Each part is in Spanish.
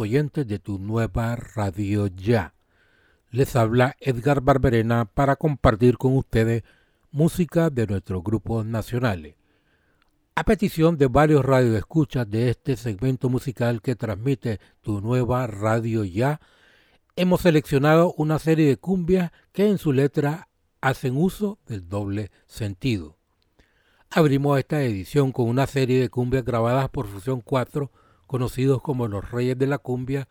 Oyentes de tu nueva radio ya. Les habla Edgar Barberena para compartir con ustedes música de nuestros grupos nacionales. A petición de varios radioescuchas de este segmento musical que transmite tu nueva radio ya, hemos seleccionado una serie de cumbias que en su letra hacen uso del doble sentido. Abrimos esta edición con una serie de cumbias grabadas por Fusión 4 conocidos como los Reyes de la Cumbia,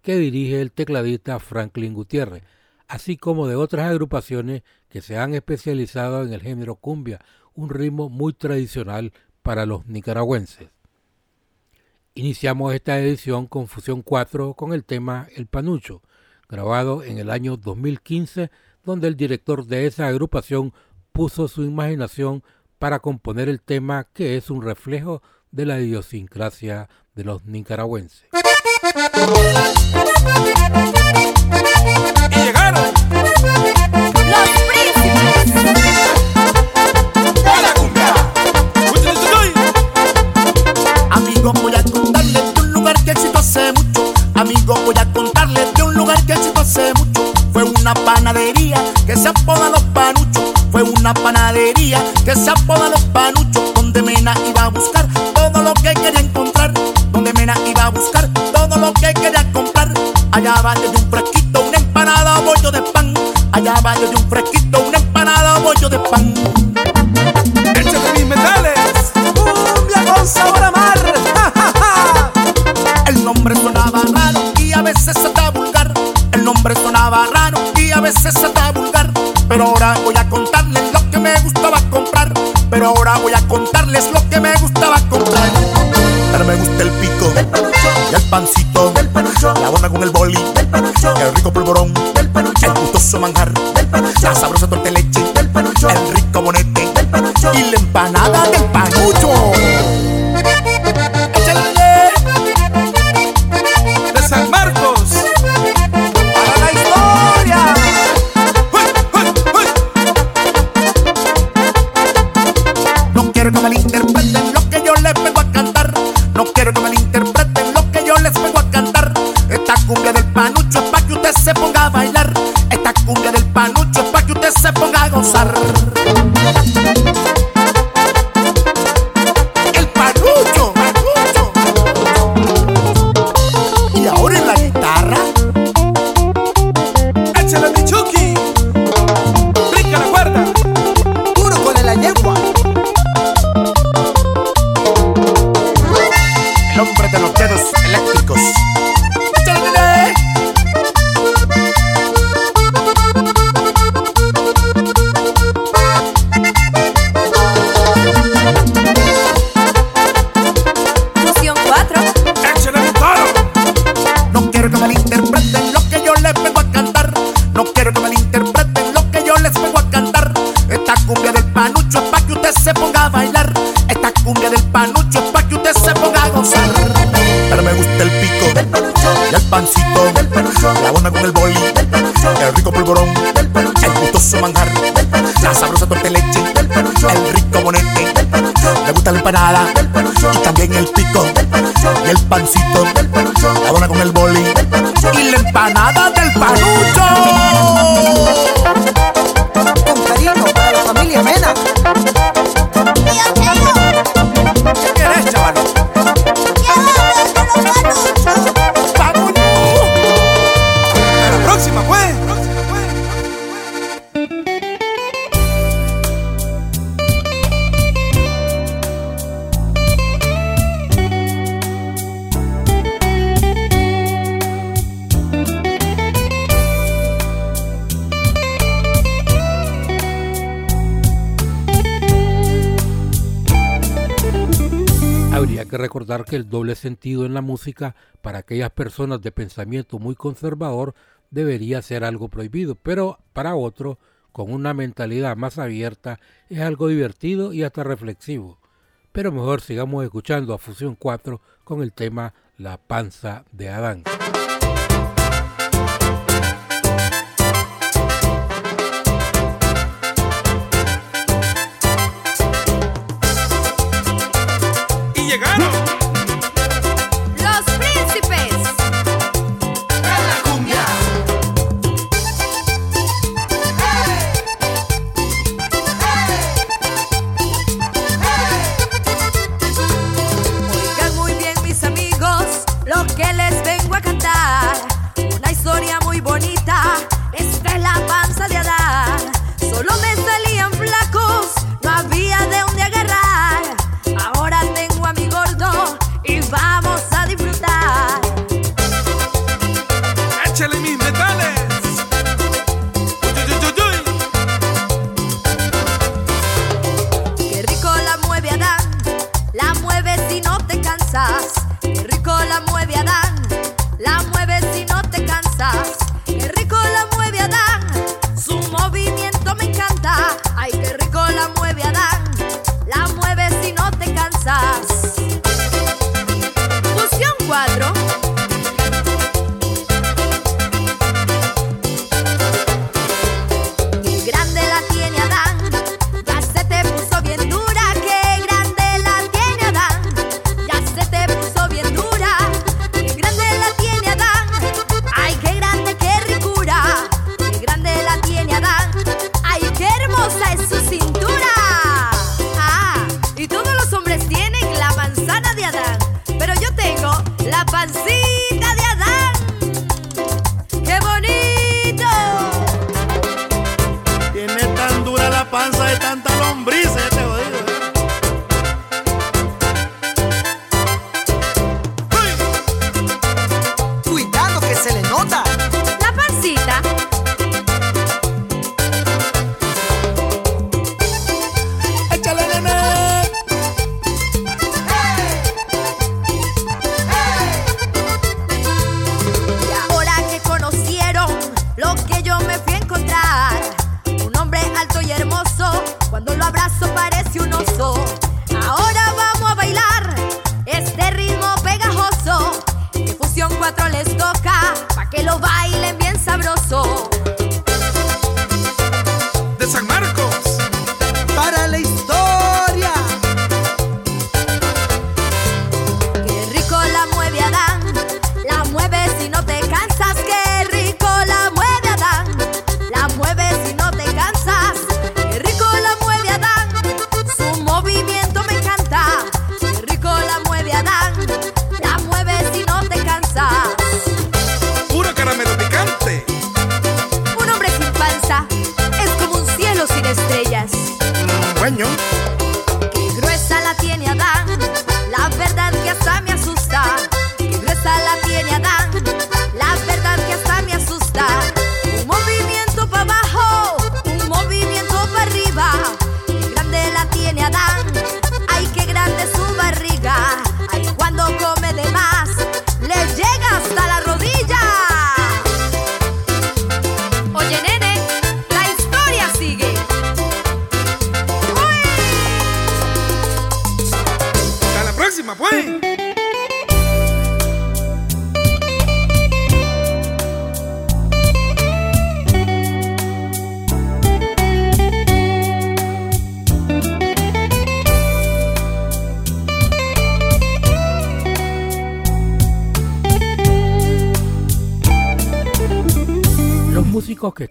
que dirige el tecladista Franklin Gutiérrez, así como de otras agrupaciones que se han especializado en el género cumbia, un ritmo muy tradicional para los nicaragüenses. Iniciamos esta edición con Fusión 4 con el tema El Panucho, grabado en el año 2015, donde el director de esa agrupación puso su imaginación para componer el tema que es un reflejo de la idiosincrasia de los nicaragüenses. Y llegaron los príncipes de la cumbia. Amigo, voy a contarles de un lugar que existe hace mucho. Amigo, voy a contarles de un lugar que existe hace mucho. Fue una panadería que se apoda Los Panuchos. Fue una panadería que se apoda Los Panuchos. Donde Mena iba a buscar todo lo que quería encontrar Mena iba a buscar todo lo que quería comprar. Allá va desde un fresquito, una empanada bollo de pan. Allá va desde un fresquito, una empanada bollo de pan. Échate mis metales, cumbia con sabor a mar. El nombre sonaba raro y a veces está vulgar. El nombre sonaba raro y a veces está vulgar. Pero ahora voy a contarles lo me gustaba comprar. Pero ahora voy a contarles lo que me gustaba comprar. Pero me gusta el pico del panucho y el pancito del panucho, la bona con el boli del panucho, el rico polvorón del panucho, el gustoso manjar del panucho, la sabrosa torta de leche del panucho, el rico bonete del panucho y la empanada del panucho. Gozar. El panucho, panucho. Y ahora en la guitarra. Échale mi Chucky. Brinca la cuerda. Duro con la yegua. El hombre manjar del la sabrosa torta de leche del el rico bonete del panucho, me gusta la empanada del panucho y también el pico del panucho y el pancito del panucho, la bona con el boli del panucho y la empanada del panucho. Con cariño para la familia Mena. Recordar que el doble sentido en la música para aquellas personas de pensamiento muy conservador debería ser algo prohibido, pero para otro, con una mentalidad más abierta, es algo divertido y hasta reflexivo. Pero mejor sigamos escuchando a Fusión 4 con el tema La panza de Adán. Que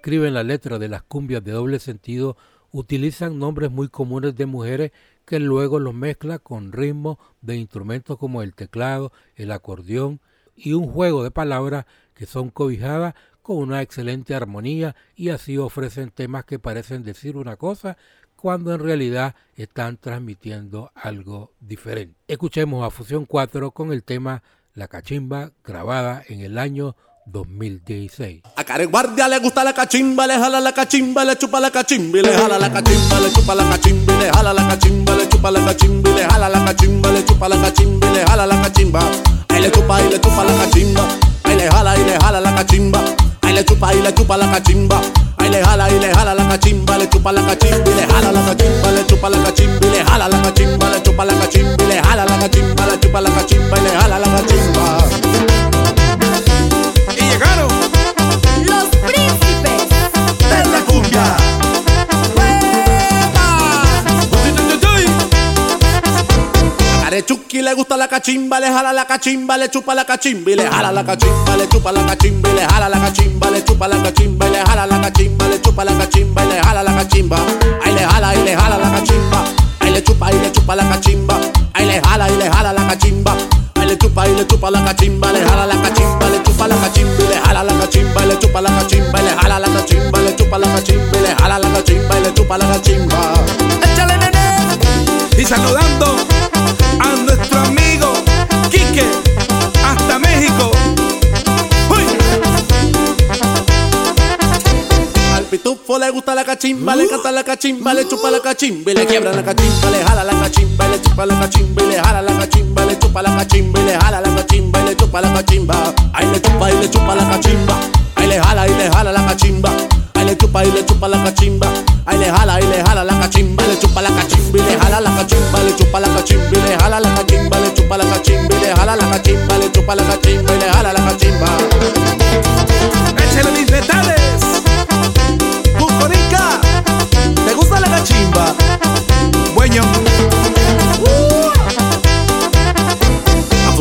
escriben la letra de las cumbias de doble sentido utilizan nombres muy comunes de mujeres que luego los mezcla con ritmos de instrumentos como el teclado, el acordeón y un juego de palabras que son cobijadas con una excelente armonía y así ofrecen temas que parecen decir una cosa cuando en realidad están transmitiendo algo diferente. Escuchemos a Fusión 4 con el tema La Cachimba grabada en el año 2016. A careguardia le gusta la cachimba, le jala la cachimba, le chupa la cachimba, le jala la cachimba, le chupa la cachimba, le jala la cachimba, le chupa la cachimba, le jala la cachimba, le chupa la cachimba, le jala la cachimba. Ahí le chupa y le chupa la cachimba, ahí le jala y le jala la cachimba, ahí le chupa y le chupa la cachimba. Ahí le jala y le jala la cachimba, le chupa la cachimba, le jala la cachimba, le chupa la cachimba, le jala la cachimba, le chupa la cachimba, le jala la cachimba, le chupa la cachimba, le jala la cachimba. A Carechuki le gusta la cachimba, le jala la cachimba, le chupa la cachimba y le jala la cachimba, le chupa la cachimba y le jala la cachimba, le chupa la cachimba y le jala la cachimba, le chupa la cachimba y le jala la cachimba. Ahí le jala y le jala la cachimba, ahí le chupa y le chupa la cachimba, ahí le jala y le jala la cachimba. Ahí le chupa y le chupa la cachimba, le jala la cachimba, le chupa la cachimba y le jala la cachimba, le chupa la cachimba y le jala la cachimba, le chupa la cachimba y le jala la cachimba y le chupa la cachimba. Échale, nene. Y saludando a nuestro amigo Quique hasta México. Uy. Al pitufo le gusta la cachimba, le canta la cachimba, le chupa la cachimba y le quiebra la cachimba, le jala la cachimba, y le chupa la cachimba y le jala la cachimba, chupa la cachimba y le jala la cachimba y le chupa la cachimba. Ahí le chupa y le chupa la cachimba, ahí le jala y le jala la cachimba. Ahí le chupa y le chupa la cachimba, ahí le jala y le jala la cachimba, le chupa la cachimba y le jala la cachimba, le chupa la cachimba y le jala la cachimba, le chupa la cachimba y le jala la cachimba, le chupa la cachimba y le jala la cachimba. Échale mis.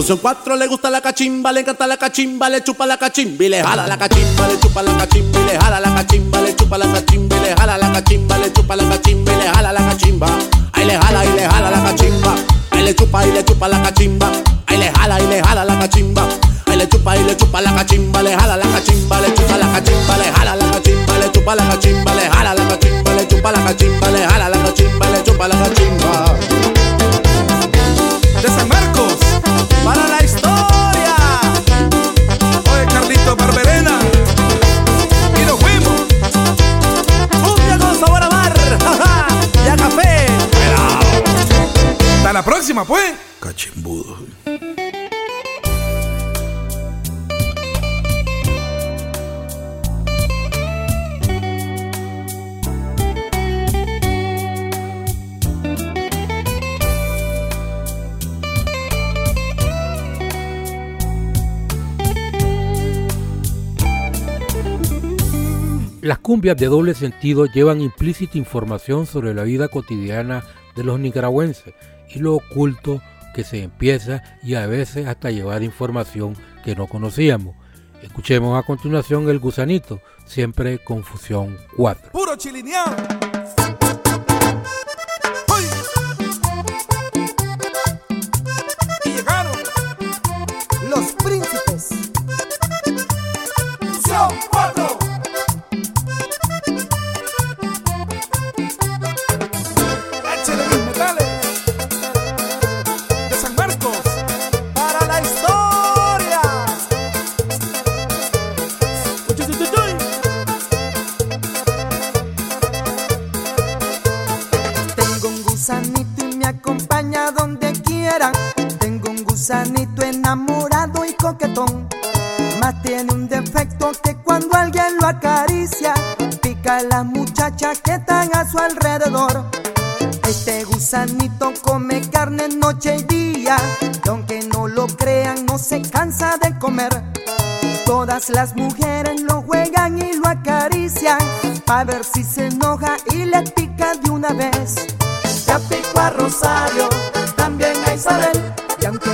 Fusión 4 le gusta la cachimba, le encanta la cachimba, le chupa la cachimba y le jala la cachimba, le chupa la cachimba le jala la cachimba, le chupa la cachimba le jala la cachimba, le chupa la cachimba y le jala la cachimba. Ahí le jala y le jala la cachimba, ahí le chupa y le chupa la cachimba, ahí le jala y le jala la cachimba. Ahí le chupa y le chupa la cachimba, le jala la cachimba, le chupa la cachimba, le jala la cachimba, le chupa la cachimba, le jala la cachimba, le chupa la cachimba, le jala la cachimba, le chupa la cachimba. Para la historia. Oye, Carlito Barberena. Y nos fuimos. Cumbia con sabor a mar. y a café. Hasta la próxima, pues. Cachimbudo. Las cumbias de doble sentido llevan implícita información sobre la vida cotidiana de los nicaragüenses y lo oculto que se empieza y a veces hasta llevar información que no conocíamos. Escuchemos a continuación El Gusanito, siempre Confusión 4. Puro chilineado. Tengo un gusanito y me acompaña donde quiera. Tengo un gusanito enamorado y coquetón. Más tiene un defecto que cuando alguien lo acaricia, pica a la muchacha que están a su alrededor. Este gusanito come carne noche y día. Y aunque no lo crean, no se cansa de comer. Todas las mujeres lo juegan y lo acarician Pa' ver si se enoja y le pica de una vez. Ya picó a Rosario, también a Isabel Y aunque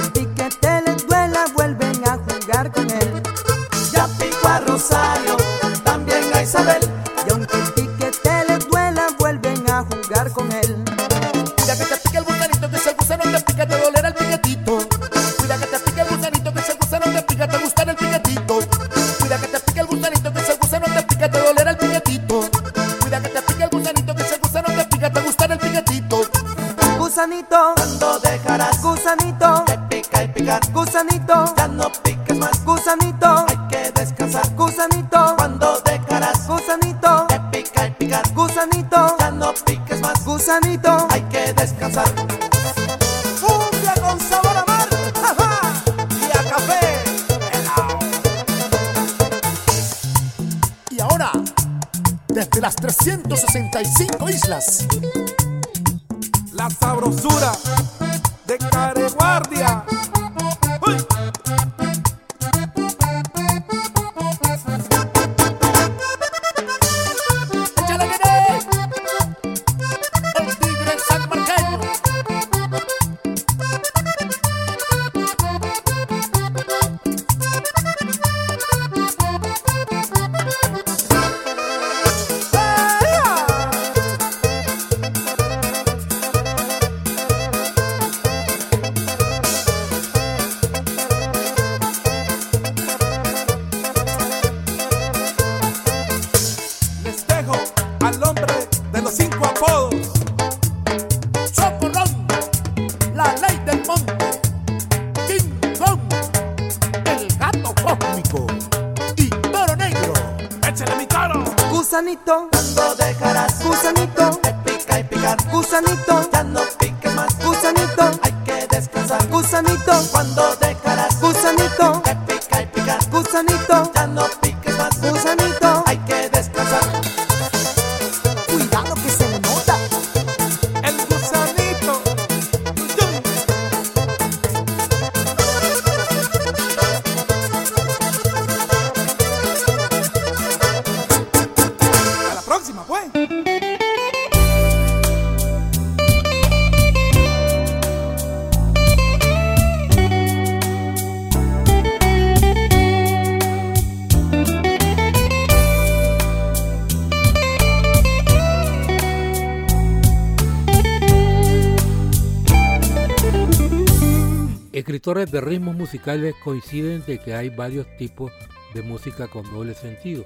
compositores de ritmos musicales coinciden de que hay varios tipos de música con doble sentido.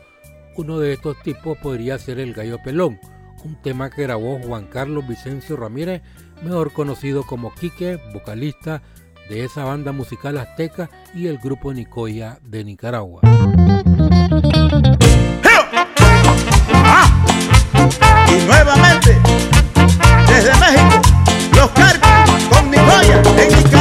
Uno de estos tipos podría ser el gallo pelón, un tema que grabó Juan Carlos Vicencio Ramírez, mejor conocido como Quique, vocalista de esa banda musical azteca y el grupo Nicoya de Nicaragua. Y nuevamente, desde México, los cargos con Nicoya en Nicaragua.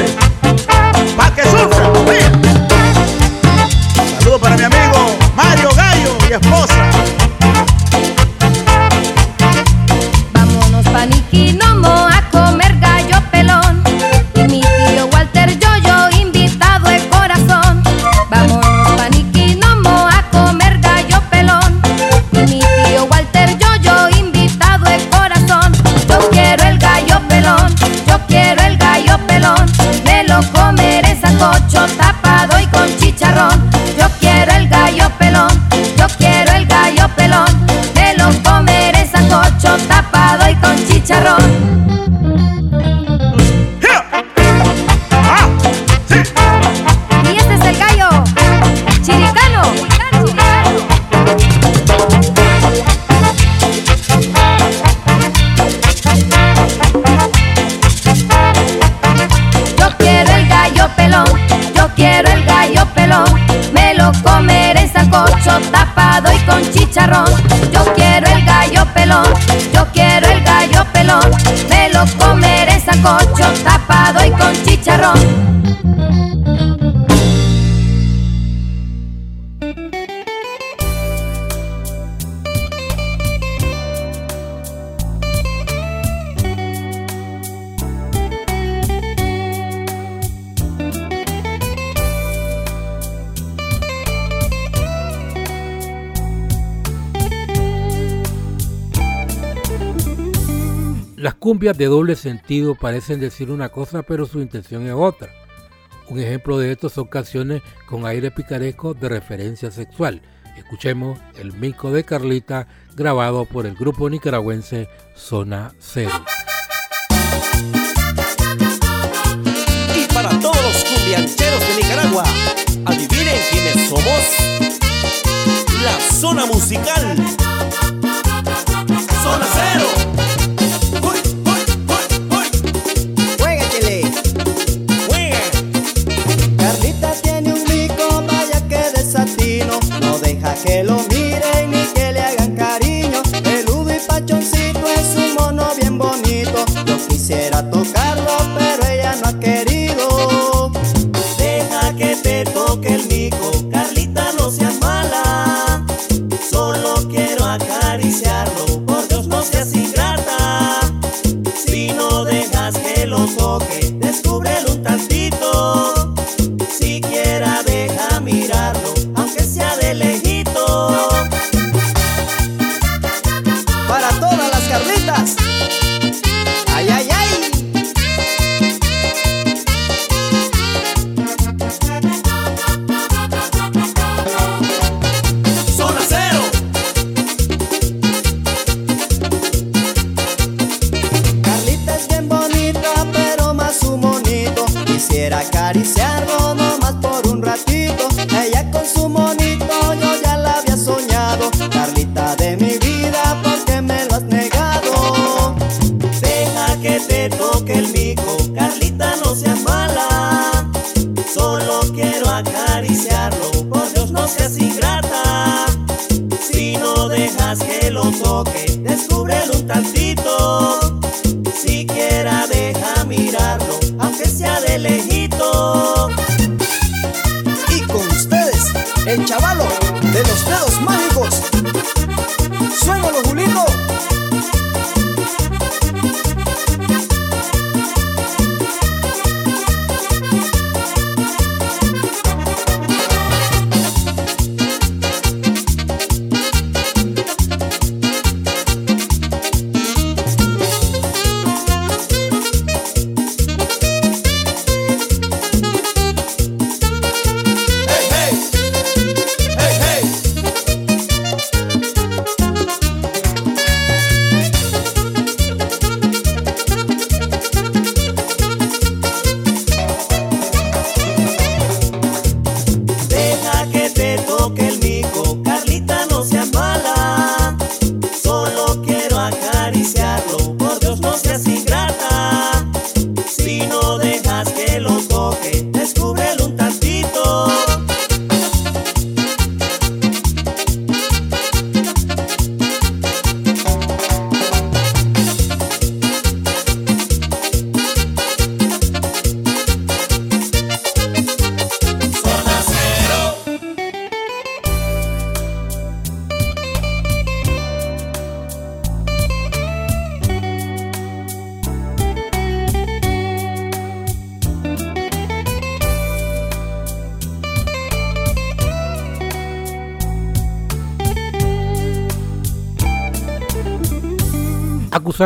it. cumbias de doble sentido parecen decir una cosa pero su intención es otra. Un ejemplo de esto son canciones con aire picaresco de referencia sexual. Escuchemos El Mico de Carlita grabado por el grupo nicaragüense Zona Cero. Y para todos los cumbiancheros de Nicaragua, adivinen quiénes somos. La zona musical. Zona Cero. Que lo acariciarlo, por Dios no seas ingrata. Si no dejas que lo toque, descúbrelo un tanto.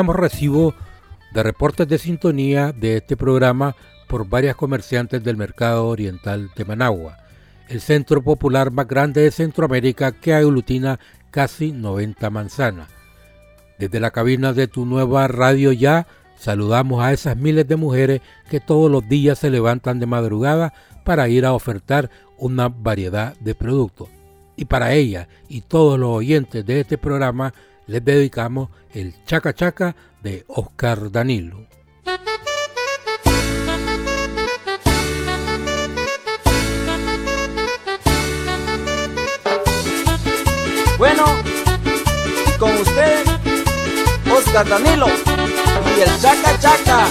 Recibo de reportes de sintonía de este programa por varias comerciantes del mercado oriental de Managua, el centro popular más grande de Centroamérica que aglutina casi 90 manzanas. Desde la cabina de tu nueva radio ya, saludamos a esas miles de mujeres que todos los días se levantan de madrugada para ir a ofertar una variedad de productos. Y para ellas y todos los oyentes de este programa, les dedicamos el Chaca Chaca de Oscar Danilo. Bueno, con ustedes, Oscar Danilo y el Chaca Chaca.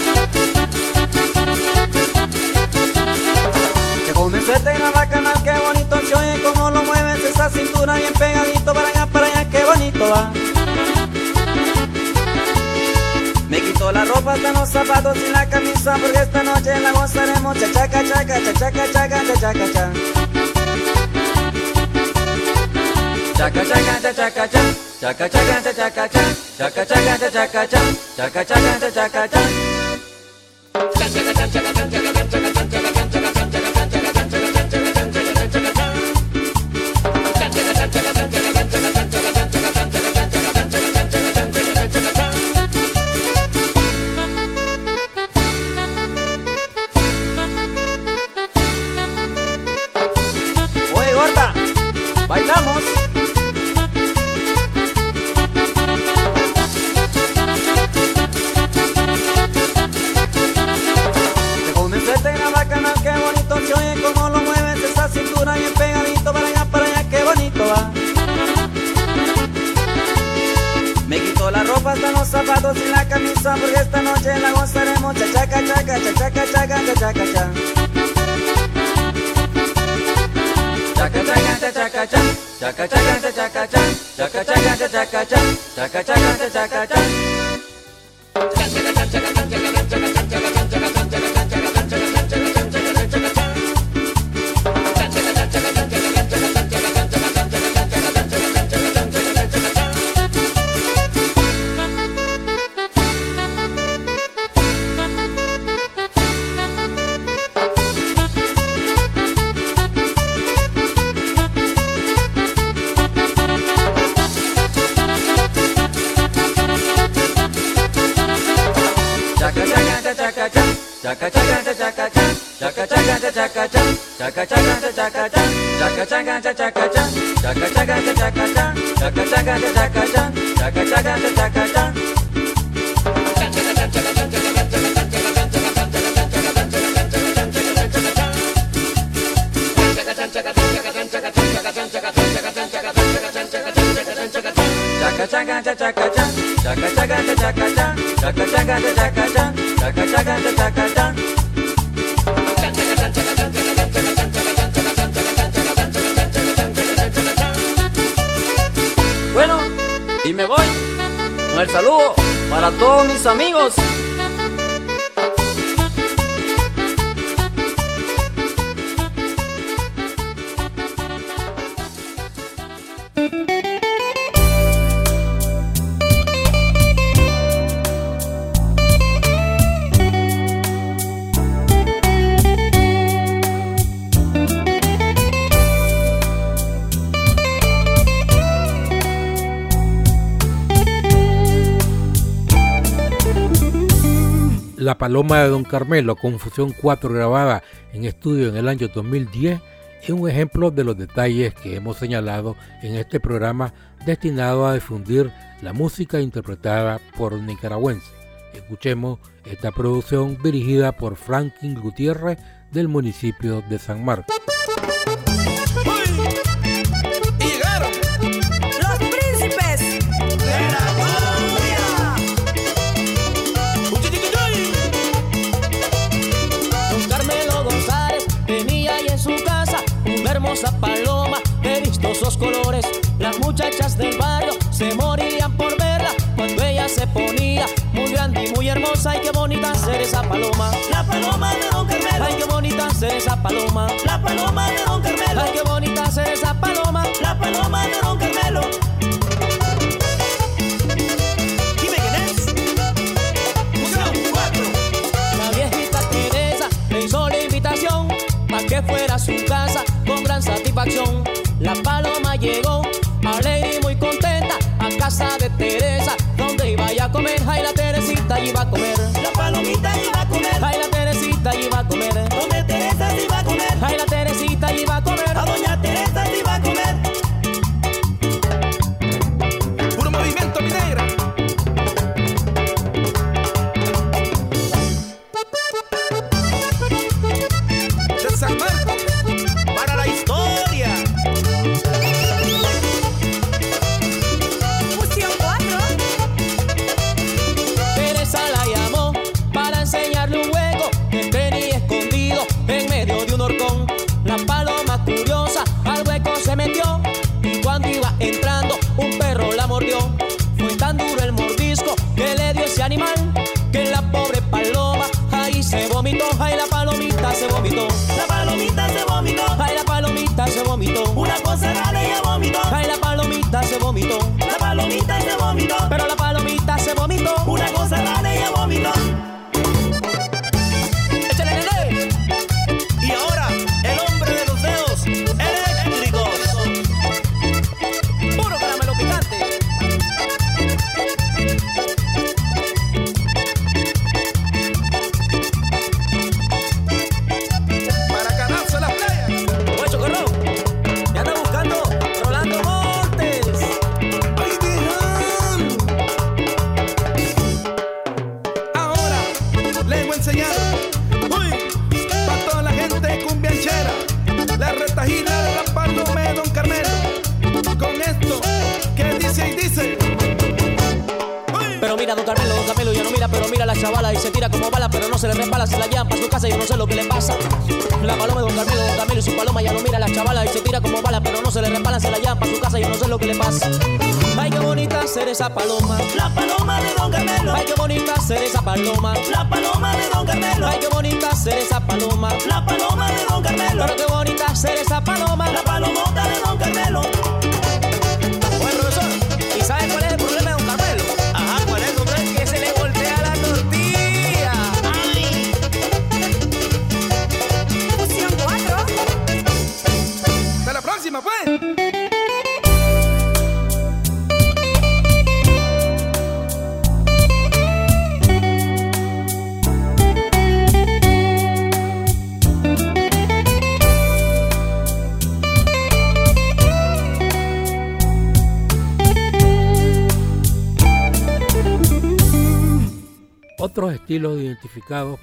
Que comencete en la canal, qué bonito se oye cómo lo mueves esa cintura bien pegadito para allá, para allá, qué bonito va. Me quito la ropa hasta los zapatos y la camisa porque esta noche la gozaremos chachaca chaca chachaca chaca chachaca cha. Chaca chaca chachaca cha. Chaca chaca chachaca cha. Chaca chaca chachaca cha. Chaca chaca chachaca cha. Chaca chaca chaca chaca chaca chaca chaca chaca chaca chaca chaca chaca chaca chaca chaca chaca chaca chaca chaca zapatos y la camisa porque esta noche la gozaremos chachaca chaca chachaca chaca chachaca cha. Chaca chaca chachaca cha, chaca chaca chachaca cha, chaca chaca chachaca cha, chaca chaca chachaca cha. Chaca todos mis amigos. Paloma de Don Carmelo, Confusión 4 grabada en estudio en el año 2010, es un ejemplo de los detalles que hemos señalado en este programa destinado a difundir la música interpretada por nicaragüenses. Escuchemos esta producción dirigida por Franklin Gutiérrez del municipio de San Marcos. Hermosa paloma de vistosos colores. Las muchachas del barrio se morían por verla cuando ella se ponía muy grande y muy hermosa. Ay, qué bonita ser esa paloma. La paloma de Don Carmelo. Ay, qué bonita ser esa paloma. La paloma de Don Carmelo. Ay, qué bonita ser esa paloma. La paloma de Don Carmelo. Dime quién es. Fusión cuatro. La viejita Teresa le hizo la invitación para que fuera a su casa La paloma llegó alegre y muy contenta a casa de Teresa, donde iba a comer. Ay, la Teresita iba a comer.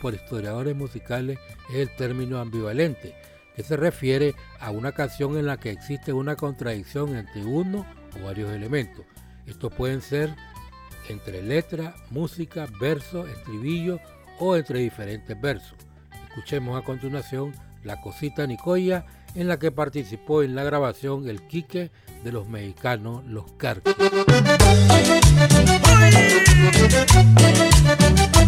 Por historiadores musicales es el término ambivalente, que se refiere a una canción en la que existe una contradicción entre uno o varios elementos. Estos pueden ser entre letra, música, verso, estribillo o entre diferentes versos. Escuchemos a continuación La Cosita Nicoya, en la que participó en la grabación el Quique de los mexicanos Los Carcos.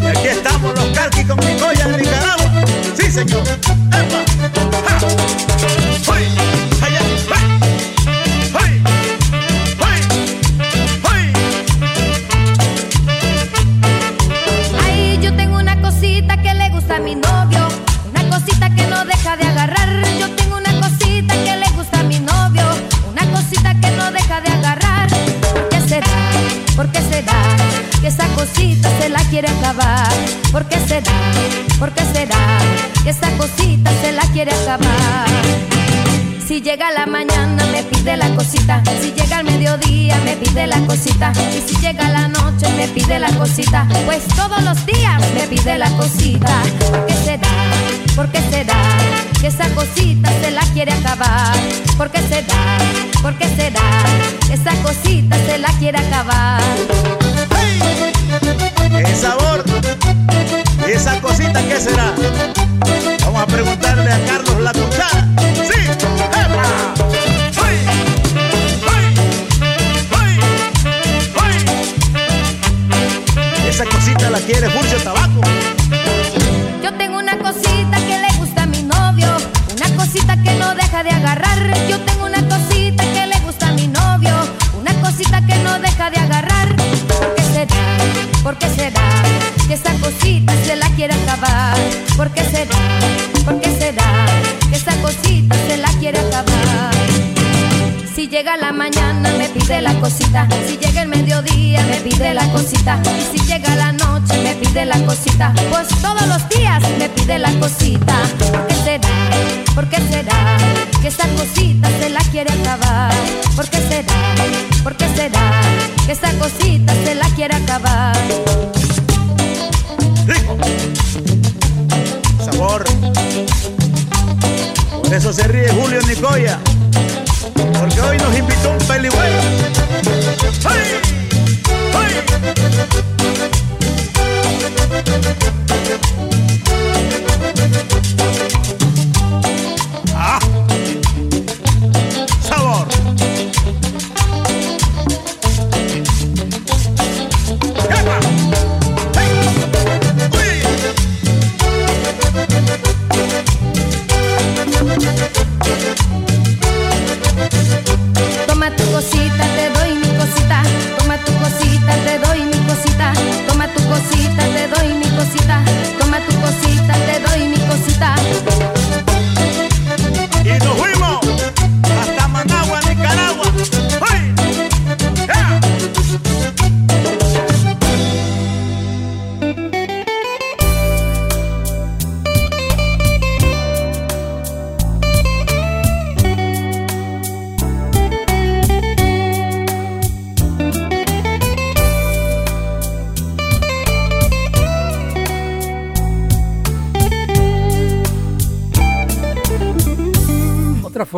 Y aquí estamos los carquis con Nicoya de Nicaragua. Sí, señor. ¡Epa! ¡Ja! ¡Hoy! ¡Hoy! ¡Hoy! ¡Hoy! Ay, yo tengo una cosita que le gusta a mi novio. Una cosita que no deja de agarrar. Yo tengo una cosita que le gusta a mi novio. Una cosita que no deja de agarrar. ¿Por qué será? ¿Por qué será? Que esa cosita se la quiere acabar. ¿Por qué será? ¿Por qué será? Que esa cosita se la quiere acabar. Si llega la mañana me pide la cosita, si llega el mediodía me pide la cosita, y si llega la noche me pide la cosita, pues todos los días me pide la cosita. ¿Por qué será? ¿Por qué será? Que esa cosita se la quiere acabar. ¿Por qué será? ¿Por qué será? Que esa cosita se la quiere acabar. ¡Qué sabor! ¿Y esa cosita qué será? Vamos a preguntarle a Carlos La Cuchara. ¡Sí! ¡Epa! Esa cosita la quiere Fulcio Tabaco. De agarrar. Yo tengo una cosita que le gusta a mi novio, una cosita que no deja de agarrar. ¿Por qué será? ¿Por qué será? Que esa cosita se la quiere acabar. ¿Por qué será? ¿Por qué será? Que esa cosita se la quiere acabar. Si llega la mañana me pide la cosita, si llega el mediodía me pide la cosita, y si llega la noche me pide la cosita, pues todos los días me pide la cosita. ¿Por qué será? Que esa cosita se la quiere acabar. ¿Por qué será? ¿Por qué será? Que esa cosita se la quiere acabar. Rico. Sabor. Por eso se ríe Julio Nicoya. Porque hoy nos invitó un peligüero. ¡Ay! ¡Ay!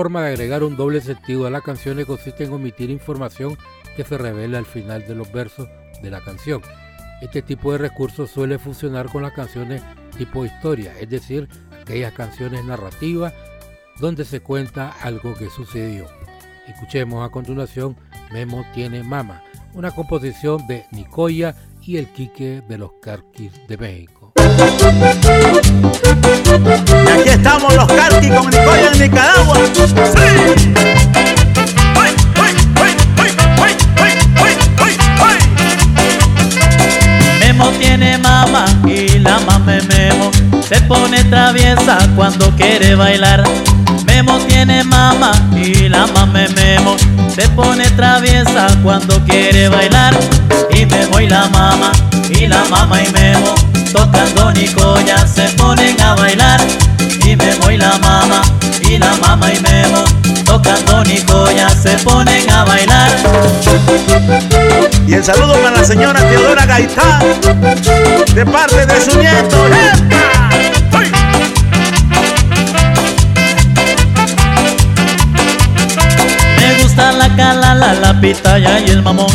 Forma de agregar un doble sentido a las canciones consiste en omitir información que se revela al final de los versos de la canción. Este tipo de recurso suele funcionar con las canciones tipo historia, es decir, aquellas canciones narrativas donde se cuenta algo que sucedió. Escuchemos a continuación Memo tiene mama, una composición de Nicoya y el Quique de los Carquis de México. Aquí estamos los Carquis con Nicaragua. ¡Sí! Memo tiene mama y la mame Memo se pone traviesa cuando quiere bailar. Memo tiene mama y la mame Memo se pone traviesa cuando quiere bailar. Y Memo y la mama y la mama y Memo tocando Nicoya se ponen a bailar. Y Memo y la mama la mama y Memo tocando Nicoya se ponen a bailar. Y el saludo para la señora Teodora Gaitán, de parte de su nieto. ¡Epa! ¡Uy! Le gusta la calala, la pitaya y el mamón.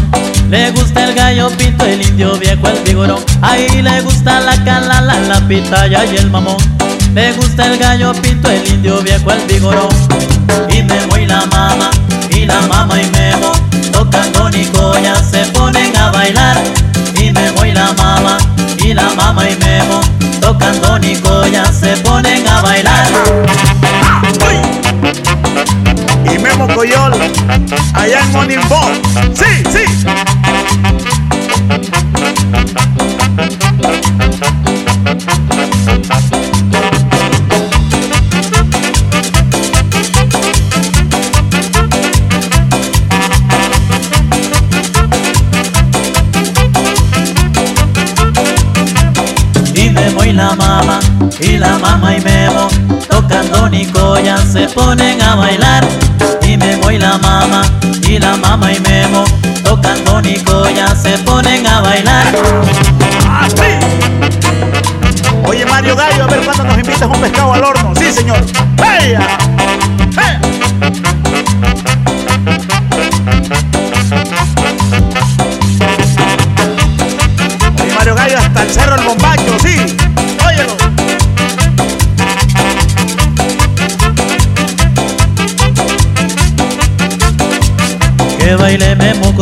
Le gusta el gallo pinto, el indio viejo, el vigorón. Ahí le gusta la calala, la pitaya y el mamón. Le gusta el gallo pinto, el indio viejo, el vigorón. Y Memo y la mama, y la mama y Memo, tocando Nicoya se ponen a bailar. Y Memo y la mama, y la mama y Memo, tocando Nicoya se ponen a bailar. Y Memo Coyol, allá en Monimbo. ¡Sí, sí! La mama, y la mama y Memo, tocando Nicoya se ponen a bailar. Y Memo y la mama, y la mama y Memo, tocando Nicoya se ponen a bailar. ¡Ah, sí! Oye, Mario Gallo, a ver cuándo nos invitas un pescado al horno. Sí, señor. ¡Hey!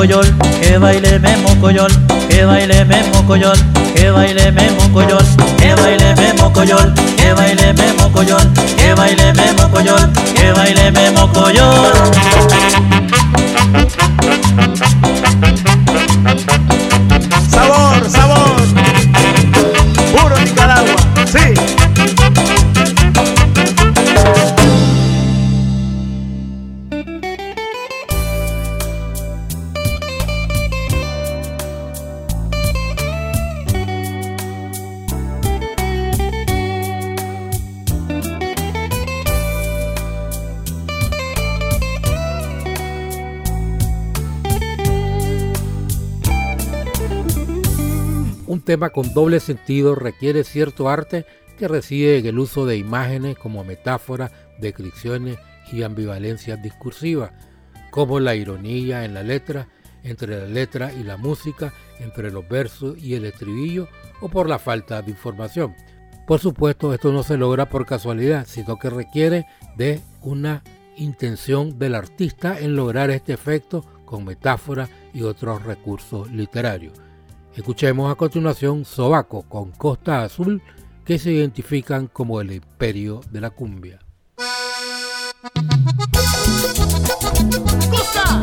Que baile Memo Coyol, que baile Memo Coyol, que baile Memo Coyol, que baile Memo Coyol, que baile Memo Coyol, que baile Memo Coyol, que baile Memo Coyol. Tema con doble sentido requiere cierto arte que reside en el uso de imágenes como metáforas, descripciones y ambivalencias discursivas, como la ironía en la letra, entre la letra y la música, entre los versos y el estribillo, o por la falta de información. Por supuesto, esto no se logra por casualidad, sino que requiere de una intención del artista en lograr este efecto con metáforas y otros recursos literarios. Escuchemos a continuación Sobaco con Costa Azul, que se identifican como el imperio de la cumbia. Costa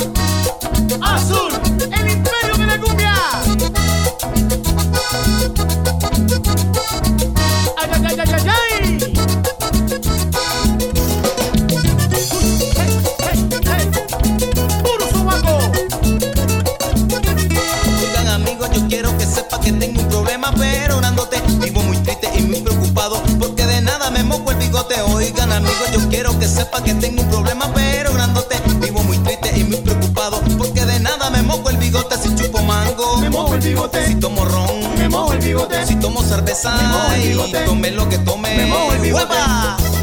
Azul, el imperio de la cumbia. Bigote. tome lo que tome. Me mojo el bigote. ¡Hueva!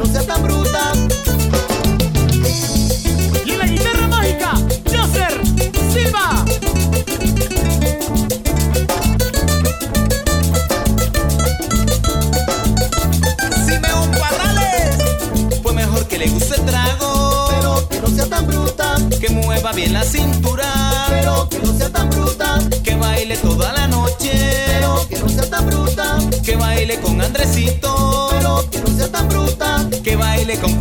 não se tão bruta. baile con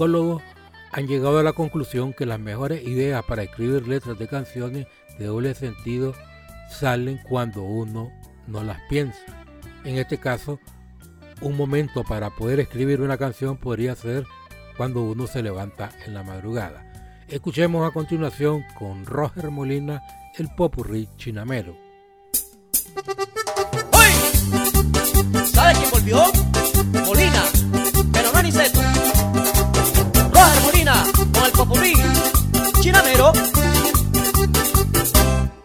musicólogos han llegado a la conclusión que las mejores ideas para escribir letras de canciones de doble sentido salen cuando uno no las piensa. En este caso, un momento para poder escribir una canción podría ser cuando uno se levanta en la madrugada. Escuchemos a continuación con Roger Molina el popurrí chinamero. ¡Oye! ¿Sabes quién volvió?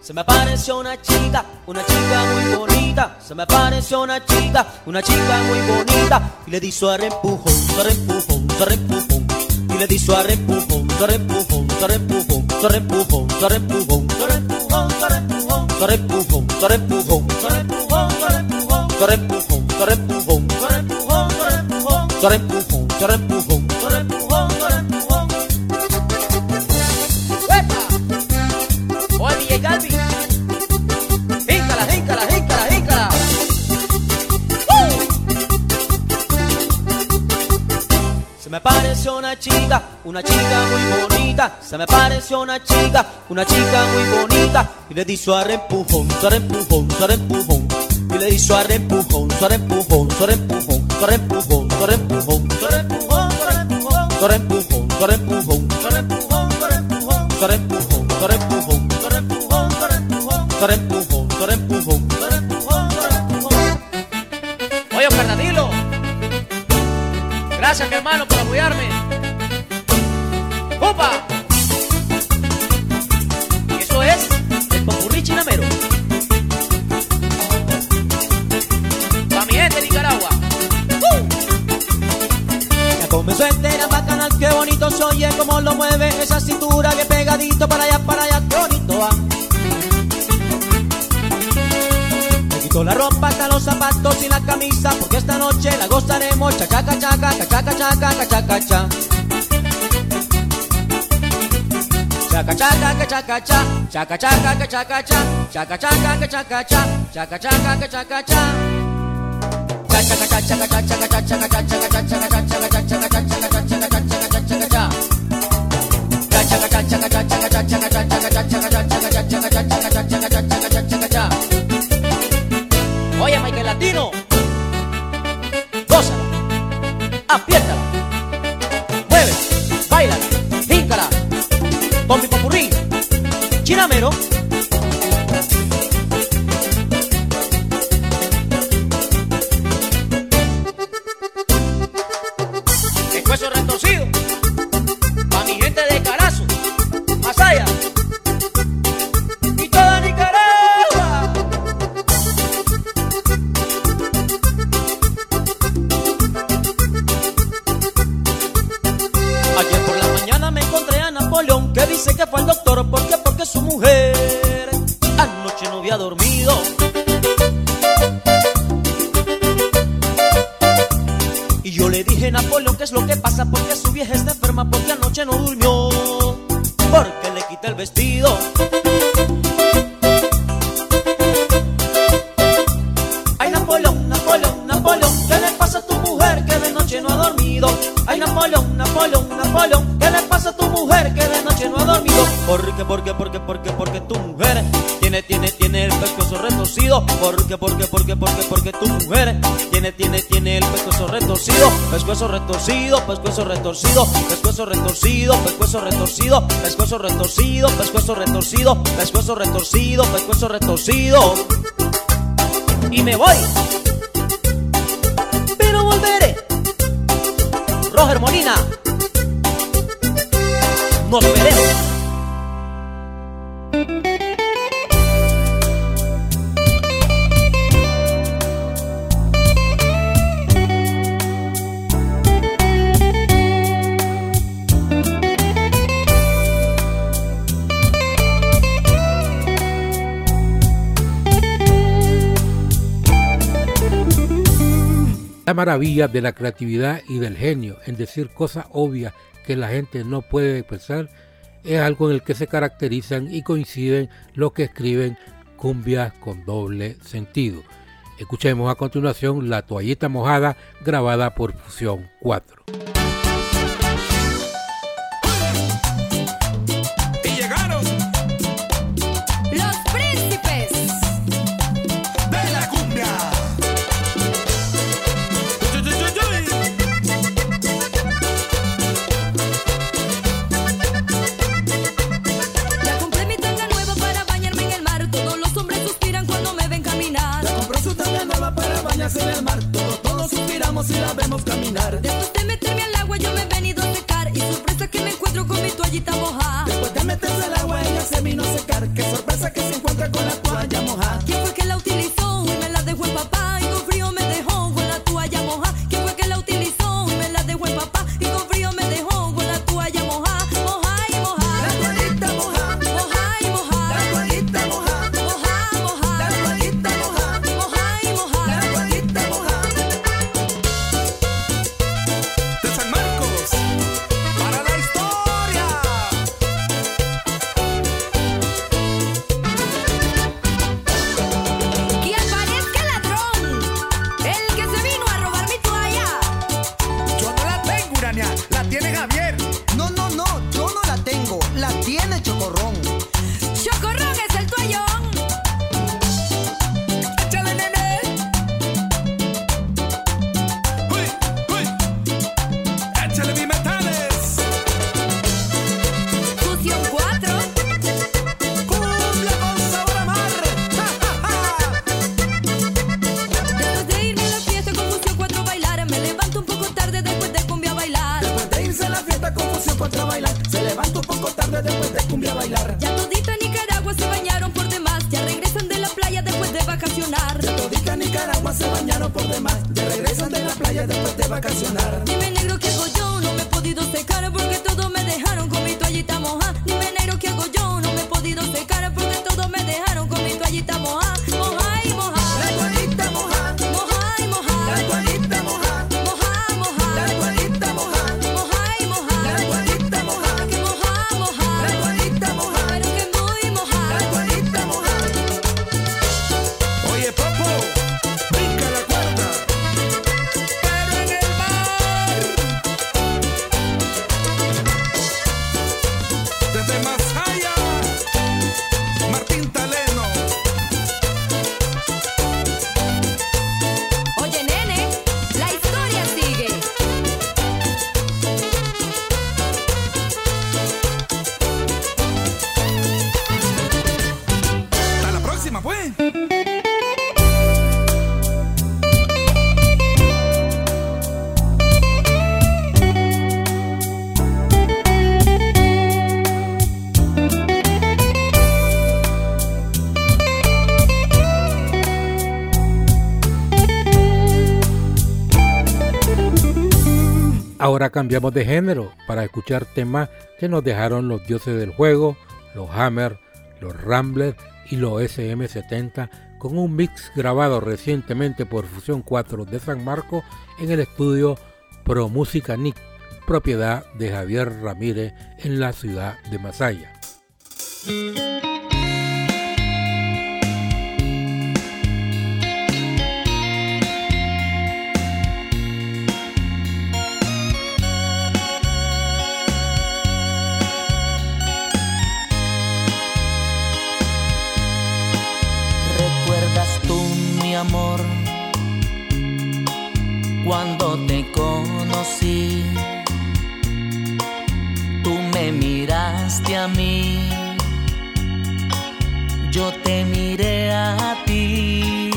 Se me apareció una chica, una chica muy bonita. Se me apareció una chica, una chica muy bonita. Y le di su empujón, su empujón, su empujón. Y le di su empujón, su empujón, su empujón, su empujón, su empujón, su empujón, su empujón, su empujón, su empujón, su empujón, su empujón, su empujón, su empujón, su empujón, su empujón, su empujón, una chica, una chica muy bonita. Se me apareció una chica, una chica muy bonita. Y le di su empujón, su empujón, su empujón. Y le di su empujón, su empujón, su empujón, su empujón, su empujón, su empujón, su empujón, su empujón, su empujón, su empujón, su empujón, su empujón, su empujón, su empujón, su empujón, su empujón, su empujón, su empujón, su empujón. Oye, Fernandilo. Gracias, mi hermano, bonito se oye cómo lo mueve esa cintura, que pegadito para allá, para allá, bonito va. Quito la ropa, hasta los zapatos y la camisa, porque esta noche la gozaremos, cha chaca chaca, cha chaca chaca, cha chaca cha. Chaca chaca que chaca cha, chaca chaca que chaca cha, chaca chaca que chaca cha, chaca chaca que chaca cha. Cha chaca cha chaca cha chaca cha chaca cha chaca cha chaca cha chaca cha chaca cha chaca cha chaca cha chaca cha chaca Oye, Michael Latino. Gózala. Apriétala. Mueve. Baila. Híncala. Con mi. Chinamero. Retorcido. Pescuezo retorcido, pescuezo retorcido, pescuezo retorcido, pescuezo retorcido, pescuezo retorcido, pescuezo retorcido, pescuezo retorcido, pescuezo retorcido. Y me voy. Pero volveré. Roger Molina. Nos veremos. Maravilla de la creatividad y del genio en decir cosas obvias que la gente no puede pensar es algo en el que se caracterizan y coinciden los que escriben cumbias con doble sentido. Escuchemos a continuación La toallita mojada grabada por Fusión 4. Meterme al agua yo me he venido a secar. Y sorpresa que me encuentro con mi toallita mojada. Después de meterse al agua ella se vino a secar. Qué sorpresa que se encuentra con la Ahora cambiamos de género para escuchar temas que nos dejaron los dioses del juego, los Hammer, los Ramblers y los SM70 con un mix grabado recientemente por Fusión 4 de San Marcos en el estudio Pro Música Nick, propiedad de Javier Ramírez en la ciudad de Masaya. Cuando te conocí? Tú me miraste a mí, yo te miré a ti.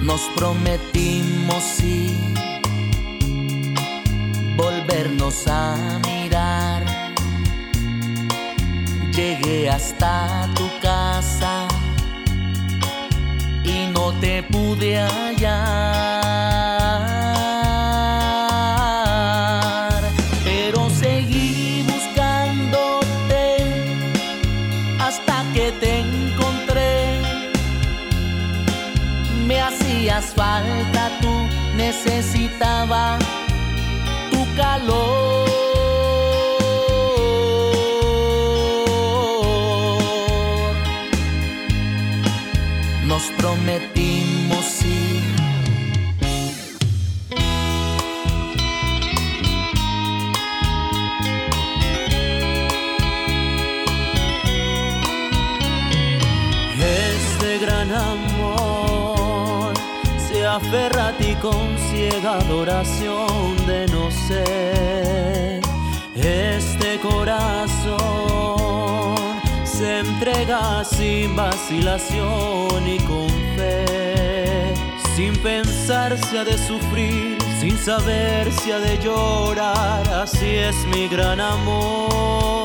Nos prometimos sí, volvernos a mirar. Llegué hasta tu casa y no te pude hallar. Pero seguí buscándote hasta que te encontré. Me hacías falta, tú necesitaba tu calor. Este gran amor se aferra a ti con ciega adoración de no ser. Este corazón se entrega sin vacilación y con fe, sin pensar si ha de sufrir, sin saber si ha de llorar. Así es mi gran amor.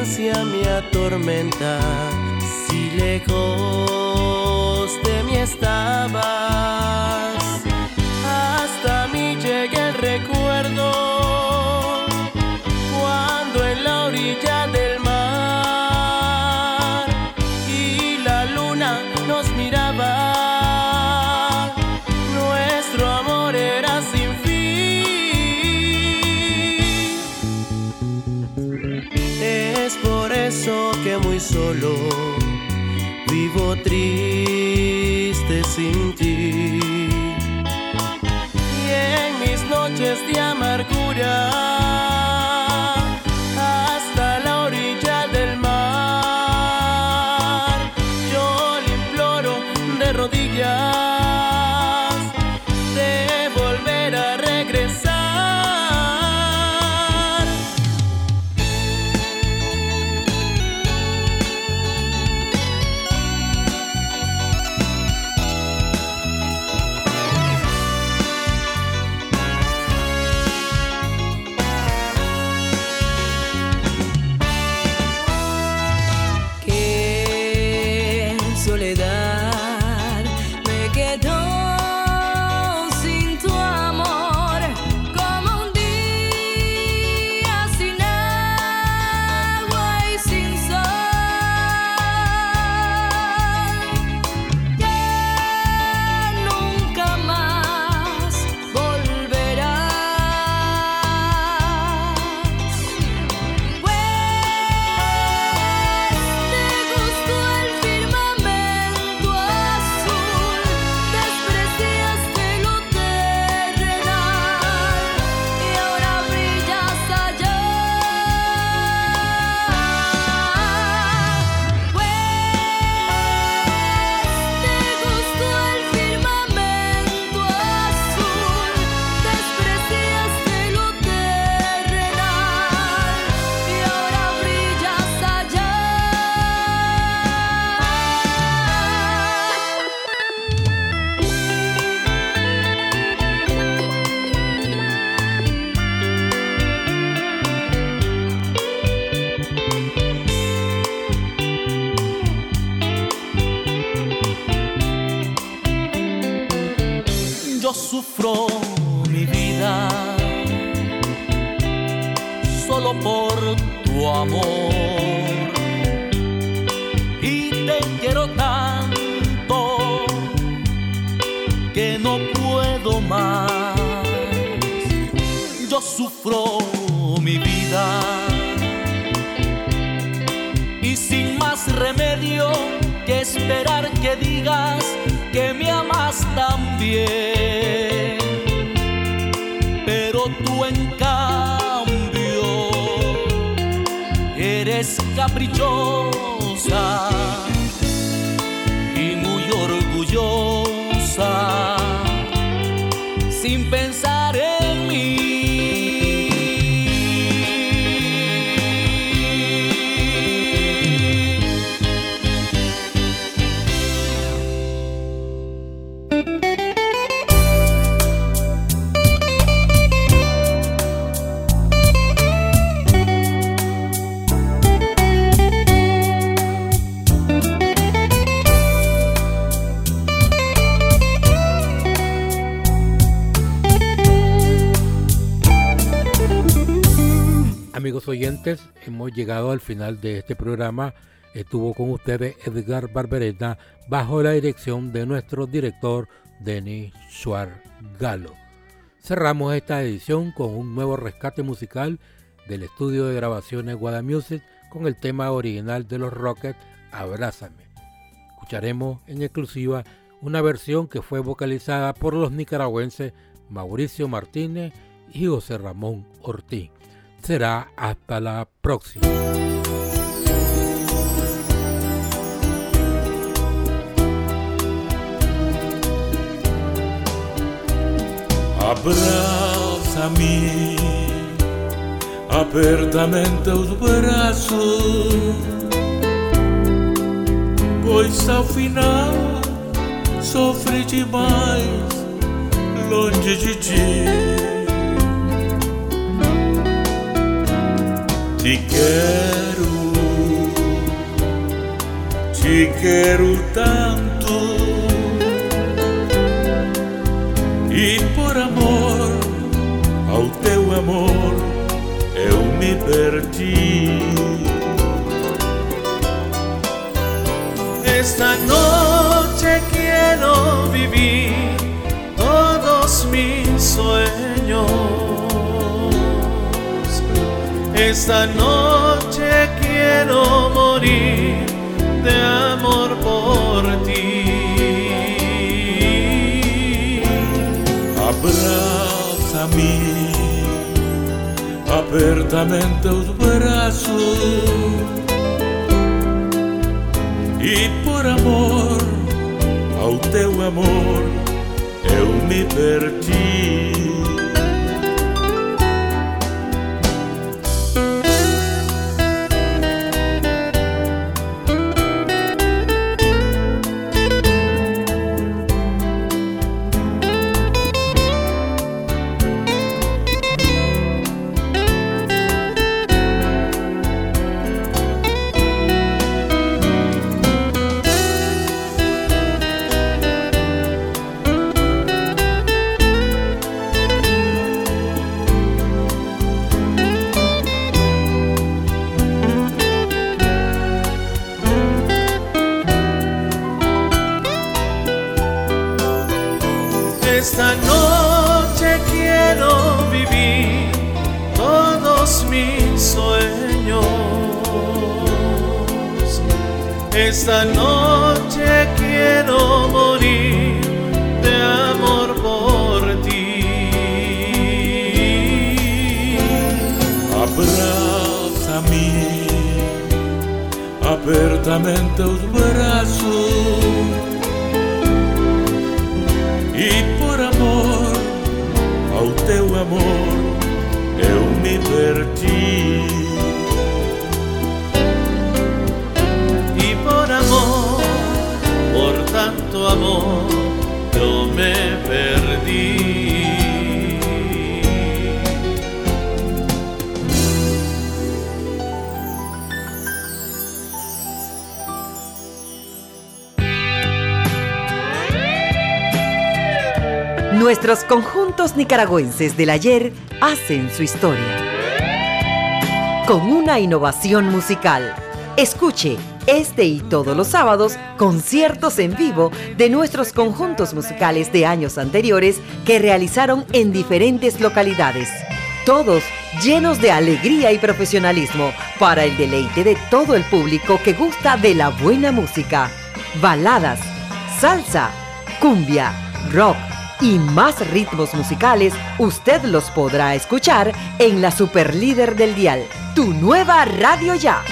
Impaciencia me atormenta si lejos de mí estabas. Sin ti. Y en mis noches de amargura, caprichoso. Este programa. Estuvo con ustedes Edgar Barberena bajo la dirección de nuestro director Denis Schwartz Galo. Cerramos esta edición con un nuevo rescate musical del estudio de grabaciones Guadamusic con el tema original de los Rockets, Abrázame. Escucharemos en exclusiva una versión que fue vocalizada por los nicaragüenses Mauricio Martínez y José Ramón Ortiz. Será hasta la próxima. Abraça-me, aperta-me em teus braços, pois ao final sofri demais longe de ti. Te quero, te quero tanto. E por amor ao teu amor eu me perdi. Esta noche quiero vivir todos mis sueños. Esta noche quiero morir Abrázami apertamente os braços e por amor ao teu amor eu me perdi. Esta noche quiero morir de amor por ti. Abrázami apertamente os braços e por amor ao teu amor eu me perdi. Tanto amor, me perdí. Nuestros conjuntos nicaragüenses del ayer hacen su historia. Con una innovación musical. Escuche este y todos los sábados conciertos en vivo de nuestros conjuntos musicales de años anteriores que realizaron en diferentes localidades. Todos llenos de alegría y profesionalismo para el deleite de todo el público que gusta de la buena música. Baladas, salsa, cumbia, rock y más ritmos musicales, usted los podrá escuchar en la Superlíder del Dial, tu nueva radio ya.